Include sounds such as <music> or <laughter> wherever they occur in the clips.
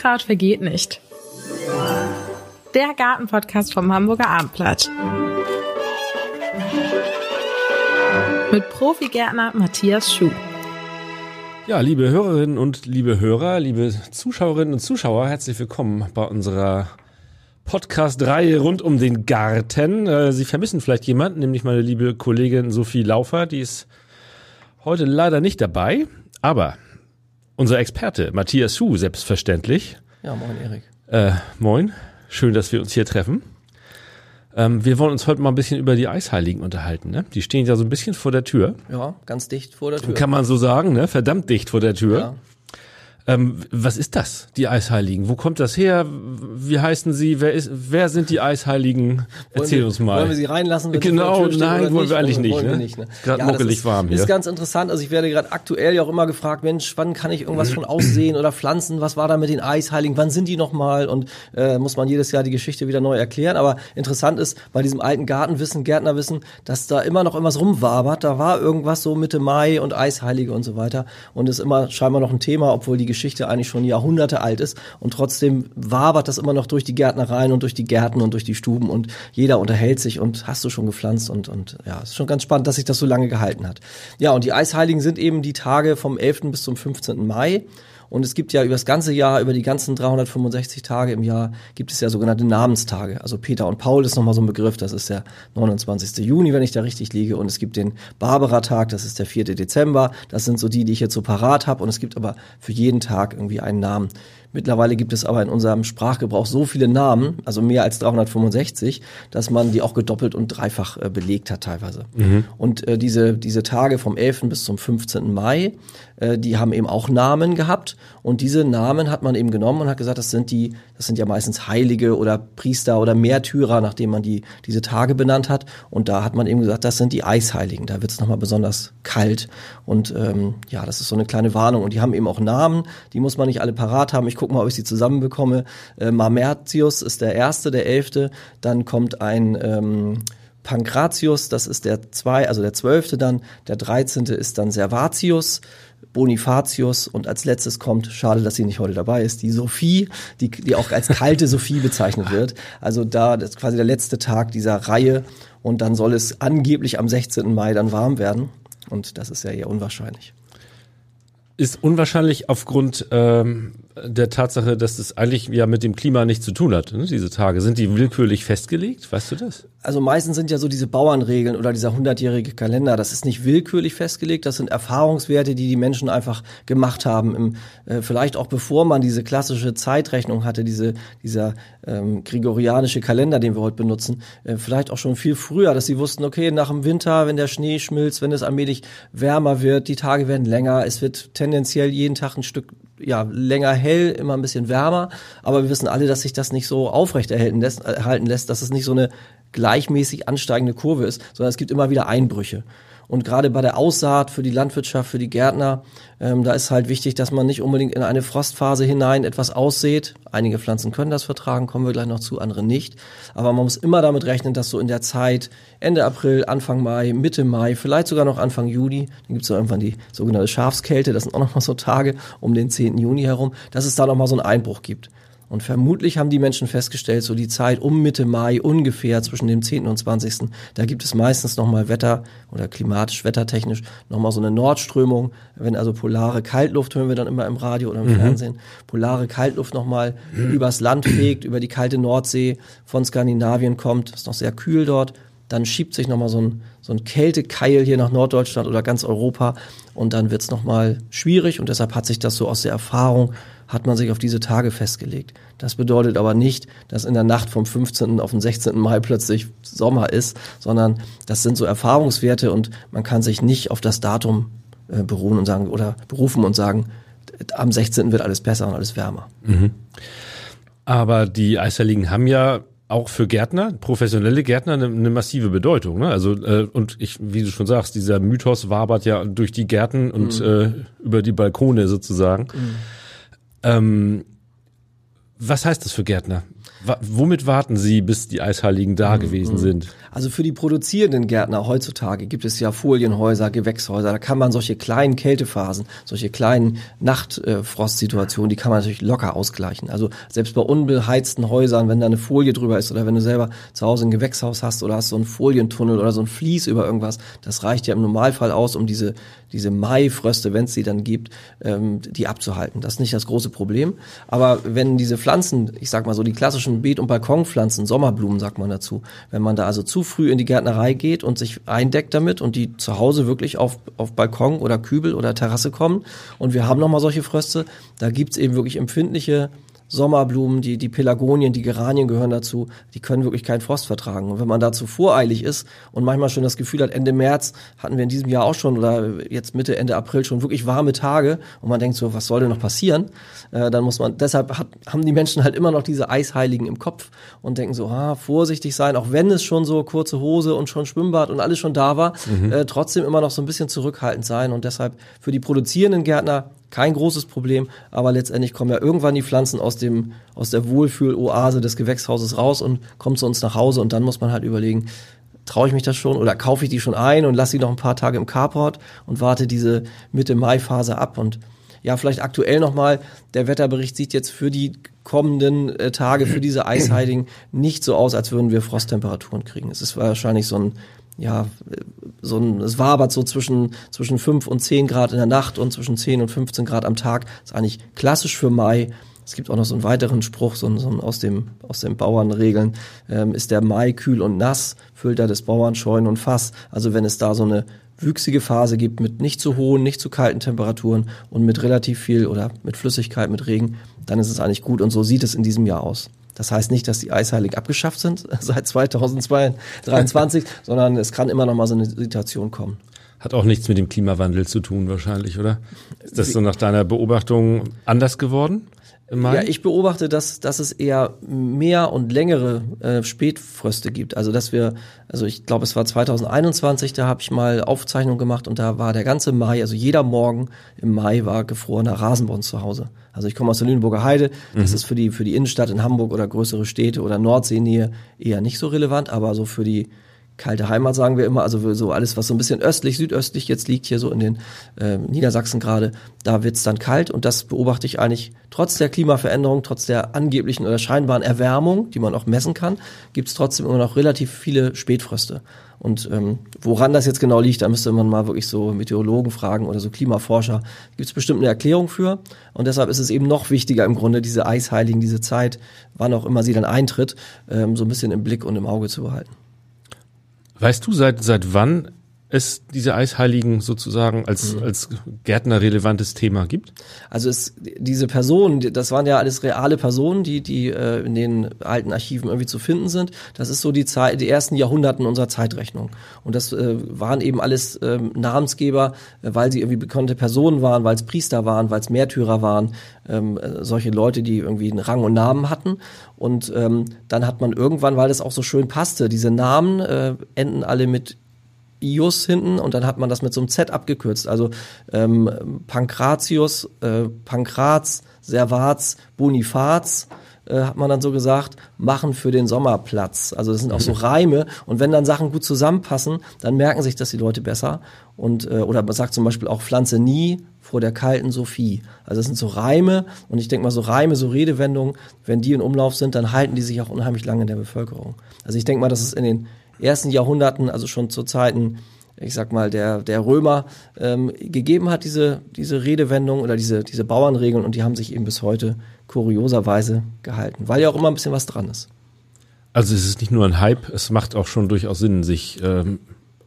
Unkraut vergeht nicht. Der Gartenpodcast vom Hamburger Abendblatt. Mit Profigärtner Matthias Schuh. Ja, liebe Hörerinnen und liebe Hörer, liebe Zuschauerinnen und Zuschauer, herzlich willkommen bei unserer Podcast-Reihe rund um den Garten. Äh, Sie vermissen vielleicht jemanden, nämlich meine liebe Kollegin Sophie Laufer, die ist heute leider nicht dabei, aber unser Experte Matthias Schuh, selbstverständlich. Ja, moin Erik. Äh, moin, schön, dass wir uns hier treffen. Ähm, wir wollen uns heute mal ein bisschen über die Eisheiligen unterhalten. Ne? Die stehen ja so ein bisschen vor der Tür. Ja, ganz dicht vor der Tür. Kann man so sagen, ne? verdammt dicht vor der Tür. Ja. Ähm, was ist das, die Eisheiligen? Wo kommt das her? Wie heißen sie? Wer, ist, wer sind die Eisheiligen? Erzähl wir, uns mal. Wollen wir sie reinlassen? Genau, nein, wollen wir eigentlich nicht, Wollen ne? nicht, ne? Grad das muckelig ist, warm hier. Ist ganz interessant. Also ich werde gerade aktuell ja auch immer gefragt, Mensch, wann kann ich irgendwas schon aussehen oder pflanzen? Was war da mit den Eisheiligen? Wann sind die nochmal? Und äh, muss man jedes Jahr die Geschichte wieder neu erklären. Aber interessant ist, bei diesem alten Gartenwissen, Gärtnerwissen, dass da immer noch irgendwas rumwabert. Da war irgendwas so Mitte Mai und Eisheilige und so weiter. Und ist immer scheinbar noch ein Thema, obwohl die Geschichte eigentlich schon Jahrhunderte alt ist. Und trotzdem wabert das immer noch durch die Gärtnereien und durch die Gärten und durch die Stuben und jeder unterhält sich und hast du schon gepflanzt und, und ja, ist schon ganz spannend, dass sich das so lange gehalten hat. Ja, und die Eisheiligen sind eben die Tage vom 11. bis zum 15. Mai. Und es gibt ja über das ganze Jahr, über die ganzen 365 Tage im Jahr, gibt es ja sogenannte Namenstage. Also Peter und Paul ist nochmal so ein Begriff, das ist der 29. Juni, wenn ich da richtig liege. Und es gibt den Barbara-Tag, das ist der 4. Dezember. Das sind so die, die ich jetzt so parat habe. Und es gibt aber für jeden Tag irgendwie einen Namen. Mittlerweile gibt es aber in unserem Sprachgebrauch so viele Namen, also mehr als 365, dass man die auch gedoppelt und dreifach äh, belegt hat teilweise. Und äh, diese, diese Tage vom 11. bis zum 15. Mai, äh, die haben eben auch Namen gehabt. Und diese Namen hat man eben genommen und hat gesagt, das sind die, das sind ja meistens Heilige oder Priester oder Märtyrer, nachdem man die, diese Tage benannt hat. Und da hat man eben gesagt, das sind die Eisheiligen. Da wird es nochmal besonders kalt. Und ähm, ja, das ist so eine kleine Warnung. Und die haben eben auch Namen, die muss man nicht alle parat haben. Ich gucke mal, ob ich sie zusammenbekomme. Äh, Mamertius ist der erste, der elfte. Dann kommt ein ähm, Pankratius, das ist der zwei, also der zwölfte dann. Der dreizehnte ist dann Servatius. Bonifatius und als letztes kommt, schade, dass sie nicht heute dabei ist, die Sophie, die, die auch als kalte Sophie bezeichnet <laughs> wird. Also da, das ist quasi der letzte Tag dieser Reihe und dann soll es angeblich am 16. Mai dann warm werden und das ist ja eher unwahrscheinlich. Ist unwahrscheinlich aufgrund ähm, der Tatsache, dass es eigentlich ja mit dem Klima nichts zu tun hat, ne, diese Tage. Sind die willkürlich festgelegt? Weißt du das? Also meistens sind ja so diese Bauernregeln oder dieser hundertjährige Kalender, das ist nicht willkürlich festgelegt, das sind Erfahrungswerte, die die Menschen einfach gemacht haben, im, äh, vielleicht auch bevor man diese klassische Zeitrechnung hatte, diese, dieser ähm, gregorianische Kalender, den wir heute benutzen, äh, vielleicht auch schon viel früher, dass sie wussten, okay, nach dem Winter, wenn der Schnee schmilzt, wenn es allmählich wärmer wird, die Tage werden länger, es wird tendenziell jeden Tag ein Stück ja, länger hell, immer ein bisschen wärmer, aber wir wissen alle, dass sich das nicht so aufrecht erhalten lässt, erhalten lässt, dass es nicht so eine gleichmäßig ansteigende Kurve ist, sondern es gibt immer wieder Einbrüche. Und gerade bei der Aussaat für die Landwirtschaft, für die Gärtner, ähm, da ist halt wichtig, dass man nicht unbedingt in eine Frostphase hinein etwas aussät. Einige Pflanzen können das vertragen, kommen wir gleich noch zu, andere nicht. Aber man muss immer damit rechnen, dass so in der Zeit Ende April, Anfang Mai, Mitte Mai, vielleicht sogar noch Anfang Juni, dann gibt es irgendwann die sogenannte Schafskälte, das sind auch noch mal so Tage um den 10. Juni herum, dass es da noch mal so einen Einbruch gibt. Und vermutlich haben die Menschen festgestellt, so die Zeit um Mitte Mai ungefähr zwischen dem 10. und 20. Da gibt es meistens nochmal Wetter oder klimatisch, wettertechnisch nochmal so eine Nordströmung. Wenn also polare Kaltluft, hören wir dann immer im Radio oder im Fernsehen, polare Kaltluft nochmal übers Land fegt, über die kalte Nordsee von Skandinavien kommt, ist noch sehr kühl dort. Dann schiebt sich nochmal so ein, so ein Kältekeil hier nach Norddeutschland oder ganz Europa und dann wird's es nochmal schwierig und deshalb hat sich das so aus der Erfahrung hat man sich auf diese Tage festgelegt. Das bedeutet aber nicht, dass in der Nacht vom 15. auf den 16. Mai plötzlich Sommer ist, sondern das sind so Erfahrungswerte und man kann sich nicht auf das Datum äh, beruhen und sagen oder berufen und sagen, am 16. wird alles besser und alles wärmer. Aber die Eisheiligen haben ja auch für Gärtner, professionelle Gärtner, eine, eine massive Bedeutung. Ne? Also äh, und ich, wie du schon sagst, dieser Mythos wabert ja durch die Gärten und äh, über die Balkone sozusagen. Ähm, was heißt das für Gärtner? Womit warten Sie, bis die Eisheiligen da mhm. gewesen sind? Also für die produzierenden Gärtner heutzutage gibt es ja Folienhäuser, Gewächshäuser. Da kann man solche kleinen Kältephasen, solche kleinen Nachtfrostsituationen, die kann man natürlich locker ausgleichen. Also selbst bei unbeheizten Häusern, wenn da eine Folie drüber ist oder wenn du selber zu Hause ein Gewächshaus hast oder hast so einen Folientunnel oder so ein Vlies über irgendwas, das reicht ja im Normalfall aus, um diese diese Maifröste, wenn es sie dann gibt, ähm, die abzuhalten. Das ist nicht das große Problem. Aber wenn diese Pflanzen, ich sag mal so die klassischen Beet- und Balkonpflanzen, Sommerblumen sagt man dazu, wenn man da also zu früh in die Gärtnerei geht und sich eindeckt damit und die zu Hause wirklich auf, auf Balkon oder Kübel oder Terrasse kommen und wir haben nochmal solche Fröste, da gibt's eben wirklich empfindliche Sommerblumen, die, die Pelagonien, die Geranien gehören dazu, die können wirklich keinen Frost vertragen. Und wenn man dazu voreilig ist und manchmal schon das Gefühl hat, Ende März hatten wir in diesem Jahr auch schon oder jetzt Mitte, Ende April schon wirklich warme Tage und man denkt so, was soll denn noch passieren? Äh, dann muss man, deshalb hat, haben die Menschen halt immer noch diese Eisheiligen im Kopf und denken so, ah, vorsichtig sein, auch wenn es schon so kurze Hose und schon Schwimmbad und alles schon da war, mhm. äh, trotzdem immer noch so ein bisschen zurückhaltend sein und deshalb für die produzierenden Gärtner kein großes Problem, aber letztendlich kommen ja irgendwann die Pflanzen aus dem aus der Wohlfühloase des Gewächshauses raus und kommen zu uns nach Hause und dann muss man halt überlegen, traue ich mich das schon oder kaufe ich die schon ein und lasse sie noch ein paar Tage im Carport und warte diese Mitte Mai Phase ab und ja, vielleicht aktuell nochmal, der Wetterbericht sieht jetzt für die kommenden äh, Tage, für diese Eisheiligen nicht so aus, als würden wir Frosttemperaturen kriegen. Es ist wahrscheinlich so ein ja, so ein, es wabert so zwischen, zwischen 5 und 10 Grad in der Nacht und zwischen 10 und 15 Grad am Tag. Das ist eigentlich klassisch für Mai. Es gibt auch noch so einen weiteren Spruch, so, so aus dem aus den Bauernregeln, ähm, ist der Mai kühl und nass, füllt er des Bauern Scheunen und Fass. Also wenn es da so eine wüchsige Phase gibt mit nicht zu hohen, nicht zu kalten Temperaturen und mit relativ viel oder mit Flüssigkeit, mit Regen, dann ist es eigentlich gut und so sieht es in diesem Jahr aus. Das heißt nicht, dass die Eisheiligen abgeschafft sind <laughs> seit 2023, sondern es kann immer noch mal so eine Situation kommen. Hat auch nichts mit dem Klimawandel zu tun wahrscheinlich, oder? Ist das so nach deiner Beobachtung anders geworden? Ja, ich beobachte, dass, dass es eher mehr und längere äh, Spätfröste gibt. Also dass wir, also ich glaube, es war 2021, da habe ich mal Aufzeichnung gemacht und da war der ganze Mai, also jeder Morgen im Mai war gefrorener Rasen bei uns zu Hause. Also ich komme aus der Lüneburger Heide, das mhm. ist für die, für die Innenstadt in Hamburg oder größere Städte oder Nordseenähe eher nicht so relevant, aber so für die kalte Heimat sagen wir immer, also so alles, was so ein bisschen östlich, südöstlich jetzt liegt, hier so in den äh, Niedersachsen gerade, da wird's dann kalt und das beobachte ich eigentlich trotz der Klimaveränderung, trotz der angeblichen oder scheinbaren Erwärmung, die man auch messen kann, gibt's trotzdem immer noch relativ viele Spätfröste. Und ähm, woran das jetzt genau liegt, da müsste man mal wirklich so Meteorologen fragen oder so Klimaforscher. Gibt es bestimmt eine Erklärung für. Und deshalb ist es eben noch wichtiger im Grunde, diese Eisheiligen, diese Zeit, wann auch immer sie dann eintritt, ähm, so ein bisschen im Blick und im Auge zu behalten. Weißt du, seit, seit wann es diese Eisheiligen sozusagen als, mhm. als Gärtner relevantes Thema gibt? Also es, diese Personen, das waren ja alles reale Personen, die, die äh, in den alten Archiven irgendwie zu finden sind. Das ist so die Zeit, die ersten Jahrhunderten unserer Zeitrechnung. Und das äh, waren eben alles ähm, Namensgeber, äh, weil sie irgendwie bekannte Personen waren, weil es Priester waren, weil es Märtyrer waren, ähm, äh, solche Leute, die irgendwie einen Rang und Namen hatten. Und ähm, dann hat man irgendwann, weil das auch so schön passte, diese Namen äh, enden alle mit Ius hinten und dann hat man das mit so einem Z abgekürzt. Also ähm, Pankratius, äh, Pankrats, Servats, Bonifaz äh, hat man dann so gesagt, machen für den Sommerplatz. Also das sind auch so Reime und wenn dann Sachen gut zusammenpassen, dann merken sich das die Leute besser. Und äh, oder man sagt zum Beispiel auch Pflanze nie vor der kalten Sophie. Also das sind so Reime und ich denke mal so Reime, so Redewendungen, wenn die in Umlauf sind, dann halten die sich auch unheimlich lange in der Bevölkerung. Also ich denke mal, dass es in den ersten Jahrhunderten, also schon zu Zeiten, ich sag mal, der, der Römer ähm, gegeben hat, diese, diese Redewendung oder diese, diese Bauernregeln und die haben sich eben bis heute kurioserweise gehalten, weil ja auch immer ein bisschen was dran ist. Also es ist nicht nur ein Hype, es macht auch schon durchaus Sinn, sich ähm,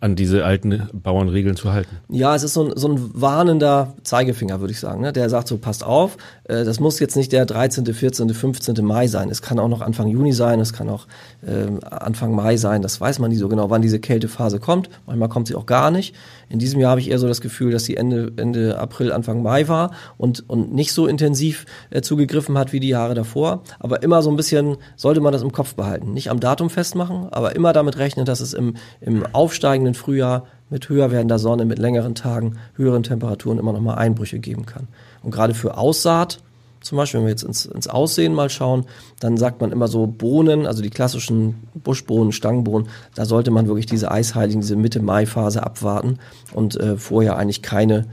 an diese alten Bauernregeln zu halten. Ja, es ist so ein, so ein warnender Zeigefinger, würde ich sagen. Ne? Der sagt so, passt auf, äh, das muss jetzt nicht der 13., 14., 15. Mai sein. Es kann auch noch Anfang Juni sein, es kann auch äh, Anfang Mai sein. Das weiß man nie so genau, wann diese Kältephase kommt. Manchmal kommt sie auch gar nicht. In diesem Jahr habe ich eher so das Gefühl, dass sie Ende, Ende April, Anfang Mai war und, und nicht so intensiv äh, zugegriffen hat wie die Jahre davor. Aber immer so ein bisschen sollte man das im Kopf behalten. Nicht am Datum festmachen, aber immer damit rechnen, dass es im, im aufsteigenden Frühjahr mit höher werdender Sonne, mit längeren Tagen, höheren Temperaturen immer noch mal Einbrüche geben kann. Und gerade für Aussaat zum Beispiel, wenn wir jetzt ins, ins Aussehen mal schauen, dann sagt man immer so Bohnen, also die klassischen Buschbohnen, Stangenbohnen, da sollte man wirklich diese Eisheiligen, diese Mitte-Mai-Phase abwarten und äh, vorher eigentlich keine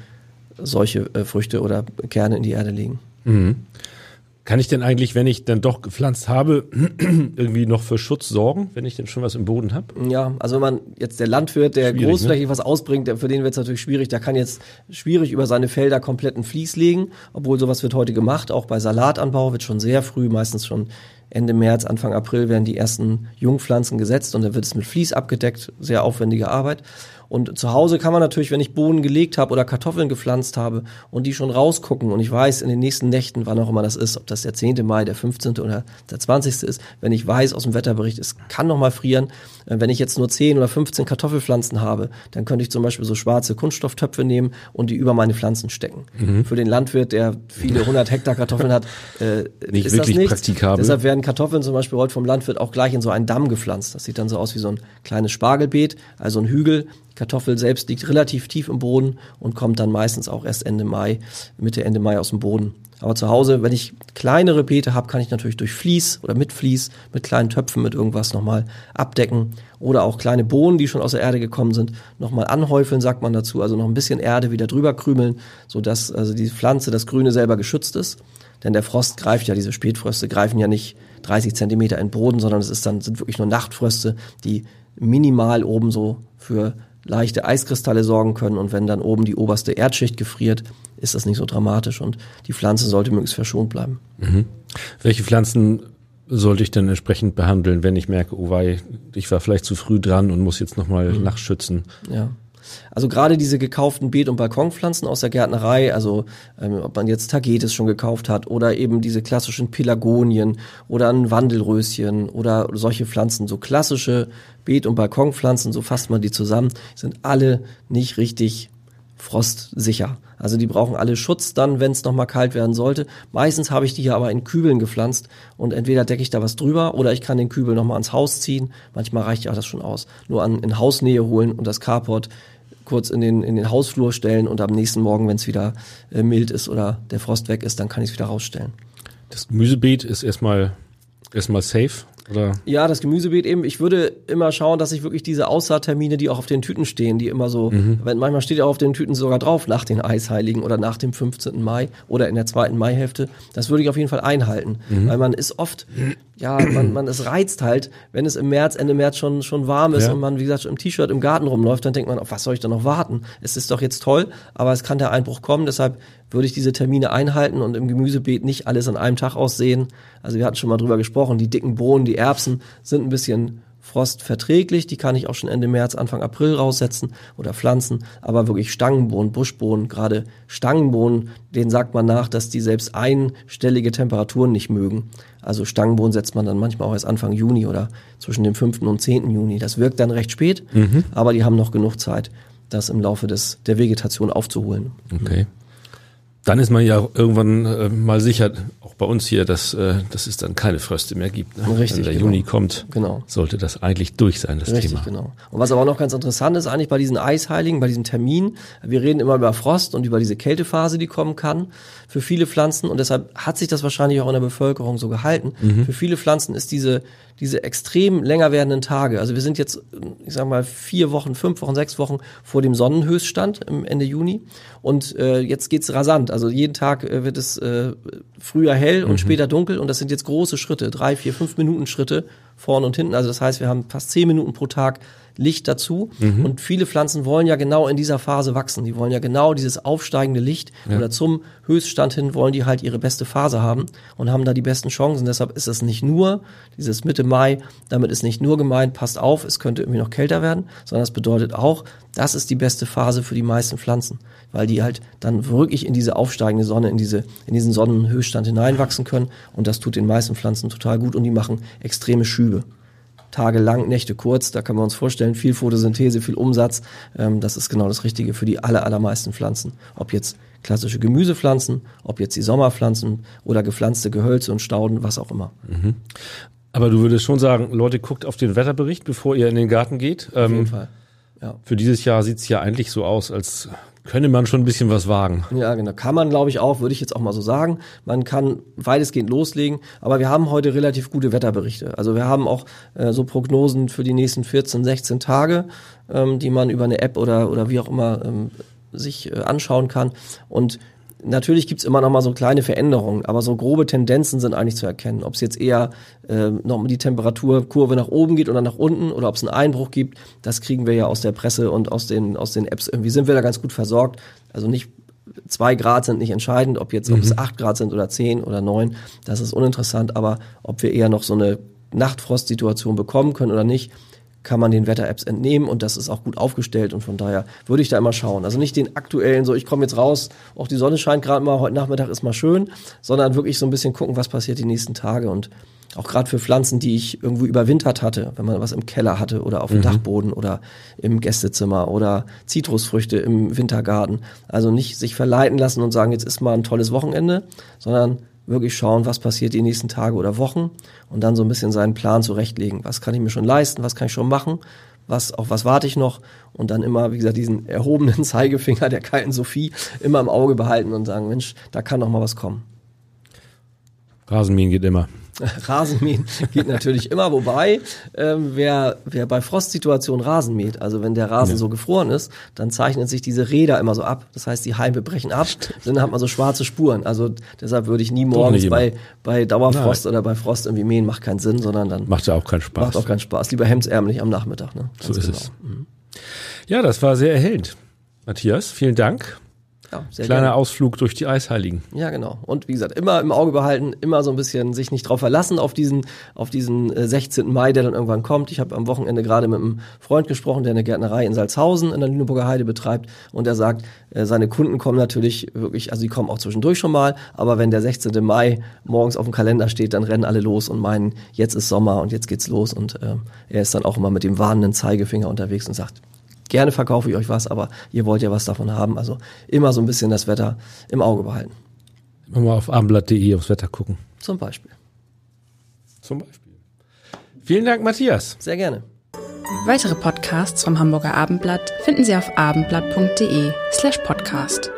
solche äh, Früchte oder Kerne in die Erde legen. Mhm. Kann ich denn eigentlich, wenn ich dann doch gepflanzt habe, <clears throat> irgendwie noch für Schutz sorgen, wenn ich denn schon was im Boden habe? Ja, also wenn man jetzt der Landwirt, der Schwierig, großflächig was ausbringt, der, für den wird es natürlich schwierig. Der kann jetzt schwierig über seine Felder kompletten Vlies legen, obwohl sowas wird heute gemacht. Auch bei Salatanbau wird schon sehr früh, meistens schon Ende März, Anfang April werden die ersten Jungpflanzen gesetzt und dann wird es mit Vlies abgedeckt. Sehr aufwendige Arbeit. Und zu Hause kann man natürlich, wenn ich Bohnen gelegt habe oder Kartoffeln gepflanzt habe und die schon rausgucken und ich weiß in den nächsten Nächten, wann auch immer das ist, ob das der 10. Mai, der 15. oder der 20. ist, wenn ich weiß aus dem Wetterbericht, es kann noch mal frieren. Wenn ich jetzt nur 10 oder 15 Kartoffelpflanzen habe, dann könnte ich zum Beispiel so schwarze Kunststofftöpfe nehmen und die über meine Pflanzen stecken. Mhm. Für den Landwirt, der viele hundert Hektar Kartoffeln hat, äh, <laughs> Nicht ist wirklich das nichts. praktikabel. Deshalb werden Kartoffeln zum Beispiel heute vom Landwirt auch gleich in so einen Damm gepflanzt. Das sieht dann so aus wie so ein kleines Spargelbeet, also ein Hügel. Die Kartoffel selbst liegt relativ tief im Boden und kommt dann meistens auch erst Ende Mai, Mitte Ende Mai aus dem Boden. Aber zu Hause, wenn ich kleinere Beete habe, kann ich natürlich durch Vlies oder mit Vlies, mit kleinen Töpfen, mit irgendwas nochmal abdecken. Oder auch kleine Bohnen, die schon aus der Erde gekommen sind, nochmal anhäufeln, sagt man dazu. Also noch ein bisschen Erde wieder drüber krümeln, sodass also die Pflanze, das Grüne selber geschützt ist. Denn der Frost greift ja, diese Spätfröste greifen ja nicht 30 Zentimeter in den Boden, sondern es ist dann, sind wirklich nur Nachtfröste, die minimal oben so für leichte Eiskristalle sorgen können. Und wenn dann oben die oberste Erdschicht gefriert, ist das nicht so dramatisch und die Pflanze sollte möglichst verschont bleiben. Welche Pflanzen sollte ich denn entsprechend behandeln, wenn ich merke, oh wei, ich war vielleicht zu früh dran und muss jetzt nochmal Mhm. nachschützen? Ja. Also gerade diese gekauften Beet- und Balkonpflanzen aus der Gärtnerei, also ähm, ob man jetzt Tagetes schon gekauft hat oder eben diese klassischen Pelagonien oder ein Wandelröschen oder solche Pflanzen, so klassische Beet- und Balkonpflanzen, so fasst man die zusammen, sind alle nicht richtig frostsicher. Also die brauchen alle Schutz dann, wenn es nochmal kalt werden sollte. Meistens habe ich die hier aber in Kübeln gepflanzt und entweder decke ich da was drüber oder ich kann den Kübel nochmal ans Haus ziehen. Manchmal reicht ja das schon aus. Nur an, in Hausnähe holen und das Carport kurz in den, in den Hausflur stellen und am nächsten Morgen, wenn es wieder äh, mild ist oder der Frost weg ist, dann kann ich es wieder rausstellen. Das Gemüsebeet ist erstmal erstmal safe oder? Ja, das Gemüsebeet eben. Ich würde immer schauen, dass ich wirklich diese Aussaattermine, die auch auf den Tüten stehen, die immer so, wenn manchmal steht ja auf den Tüten sogar drauf, nach den Eisheiligen oder nach dem 15. Mai oder in der zweiten Maihälfte. Das würde ich auf jeden Fall einhalten. Weil man ist oft, ja, man, man, es reizt halt, wenn es im März, Ende März schon, schon warm ist Ja. und man, wie gesagt, im T-Shirt im Garten rumläuft, dann denkt man, auf was soll ich da noch warten? Es ist doch jetzt toll, aber es kann der Einbruch kommen, deshalb würde ich diese Termine einhalten und im Gemüsebeet nicht alles an einem Tag aussehen. Also wir hatten schon mal drüber gesprochen, die dicken Bohnen, die Erbsen sind ein bisschen frostverträglich, die kann ich auch schon Ende März, Anfang April raussetzen oder pflanzen, aber wirklich Stangenbohnen, Buschbohnen, gerade Stangenbohnen, denen sagt man nach, dass die selbst einstellige Temperaturen nicht mögen. Also Stangenbohnen setzt man dann manchmal auch erst Anfang Juni oder zwischen dem 5. und 10. Juni. Das wirkt dann recht spät, aber die haben noch genug Zeit, das im Laufe des, der Vegetation aufzuholen. Okay. Dann ist man ja irgendwann äh, mal sicher, auch bei uns hier, dass, äh, dass es dann keine Fröste mehr gibt. Ne? Richtig, Wenn der genau. Juni kommt, Genau. sollte das eigentlich durch sein, das Richtig, Thema. genau. Und was aber auch noch ganz interessant ist, eigentlich bei diesen Eisheiligen, bei diesem Termin, wir reden immer über Frost und über diese Kältephase, die kommen kann für viele Pflanzen und deshalb hat sich das wahrscheinlich auch in der Bevölkerung so gehalten. Für viele Pflanzen ist diese, diese extrem länger werdenden Tage, also wir sind jetzt, ich sag mal, vier Wochen, fünf Wochen, sechs Wochen vor dem Sonnenhöchststand im Ende Juni und äh, jetzt geht's rasant. Also jeden Tag äh, wird es äh, früher hell und später dunkel. Und das sind jetzt große Schritte, drei, vier, fünf Minuten Schritte vorne und hinten. Also das heißt, wir haben fast zehn Minuten pro Tag Licht dazu. Und viele Pflanzen wollen ja genau in dieser Phase wachsen. Die wollen ja genau dieses aufsteigende Licht oder zum Höchststand hin wollen die halt ihre beste Phase haben und haben da die besten Chancen. Deshalb ist es nicht nur dieses Mitte Mai, damit ist nicht nur gemeint, passt auf, es könnte irgendwie noch kälter werden, sondern es bedeutet auch, das ist die beste Phase für die meisten Pflanzen, weil die halt dann wirklich in diese aufsteigende Sonne, in diese, in diesen Sonnenhöchststand hineinwachsen können und das tut den meisten Pflanzen total gut und die machen extreme Schübe. Tage lang, Nächte kurz, da können wir uns vorstellen, viel Photosynthese, viel Umsatz, ähm, das ist genau das Richtige für die aller, allermeisten Pflanzen. Ob jetzt klassische Gemüsepflanzen, ob jetzt die Sommerpflanzen oder gepflanzte Gehölze und Stauden, was auch immer. Aber du würdest schon sagen, Leute, guckt auf den Wetterbericht, bevor ihr in den Garten geht. Auf jeden Ähm, Fall. Ja. für dieses Jahr sieht's ja eigentlich so aus, als könnte man schon ein bisschen was wagen. Ja, genau. Kann man, glaube ich, auch, würde ich jetzt auch mal so sagen. Man kann weitestgehend loslegen, aber wir haben heute relativ gute Wetterberichte. Also wir haben auch äh, so Prognosen für die nächsten 14, 16 Tage, ähm, die man über eine App oder, oder wie auch immer ähm, sich äh, anschauen kann. Und Natürlich gibt's immer noch mal so kleine Veränderungen, aber so grobe Tendenzen sind eigentlich zu erkennen. Ob es jetzt eher äh, noch die Temperaturkurve nach oben geht oder nach unten oder ob es einen Einbruch gibt, das kriegen wir ja aus der Presse und aus den, aus den Apps. Irgendwie sind wir da ganz gut versorgt. Also nicht zwei Grad sind nicht entscheidend, ob jetzt, ob es acht Grad sind oder zehn oder neun, das ist uninteressant, aber ob wir eher noch so eine Nachtfrostsituation bekommen können oder nicht, kann man den Wetter-Apps entnehmen und das ist auch gut aufgestellt und von daher würde ich da immer schauen. Also nicht den aktuellen, so ich komme jetzt raus, auch die Sonne scheint gerade mal, heute Nachmittag ist mal schön, sondern wirklich so ein bisschen gucken, was passiert die nächsten Tage und auch gerade für Pflanzen, die ich irgendwo überwintert hatte, wenn man was im Keller hatte oder auf dem Dachboden oder im Gästezimmer oder Zitrusfrüchte im Wintergarten. Also nicht sich verleiten lassen und sagen, jetzt ist mal ein tolles Wochenende, sondern wirklich schauen, was passiert die nächsten Tage oder Wochen und dann so ein bisschen seinen Plan zurechtlegen. Was kann ich mir schon leisten? Was kann ich schon machen? Was, auf was warte ich noch? Und dann immer, wie gesagt, diesen erhobenen <laughs> Zeigefinger der kalten Sophie immer im Auge behalten und sagen, Mensch, da kann noch mal was kommen. Rasenmähen geht immer. <laughs> Rasenmähen geht natürlich immer, wobei ähm, wer, wer bei Frostsituationen Rasen mäht, also wenn der Rasen Ja. so gefroren ist, dann zeichnet sich diese Räder immer so ab. Das heißt, die Halme brechen ab, dann hat man so schwarze Spuren. Also deshalb würde ich nie morgens bei, bei Dauerfrost oder bei Frost irgendwie mähen, macht keinen Sinn, sondern dann Macht ja auch keinen Spaß. macht auch keinen Spaß. Lieber hemdsärmlich am Nachmittag. Ne? so ist genau. es. Ja, das war sehr erhellend. Matthias, vielen Dank. Ja, sehr Kleiner gerne. Ausflug durch die Eisheiligen. Ja, genau. Und wie gesagt, immer im Auge behalten, immer so ein bisschen sich nicht drauf verlassen auf diesen, auf diesen äh, 16. Mai, der dann irgendwann kommt. Ich habe am Wochenende gerade mit einem Freund gesprochen, der eine Gärtnerei in Salzhausen in der Lüneburger Heide betreibt. Und er sagt, äh, seine Kunden kommen natürlich wirklich, also die kommen auch zwischendurch schon mal, aber wenn der 16. Mai morgens auf dem Kalender steht, dann rennen alle los und meinen, jetzt ist Sommer und jetzt geht's los. Und äh, er ist dann auch immer mit dem warnenden Zeigefinger unterwegs und sagt, gerne verkaufe ich euch was, aber ihr wollt ja was davon haben. Also immer so ein bisschen das Wetter im Auge behalten. Immer mal auf abendblatt.de aufs Wetter gucken. Zum Beispiel. Zum Beispiel. Vielen Dank, Matthias. Sehr gerne. Weitere Podcasts vom Hamburger Abendblatt finden Sie auf abendblatt.de slash podcast.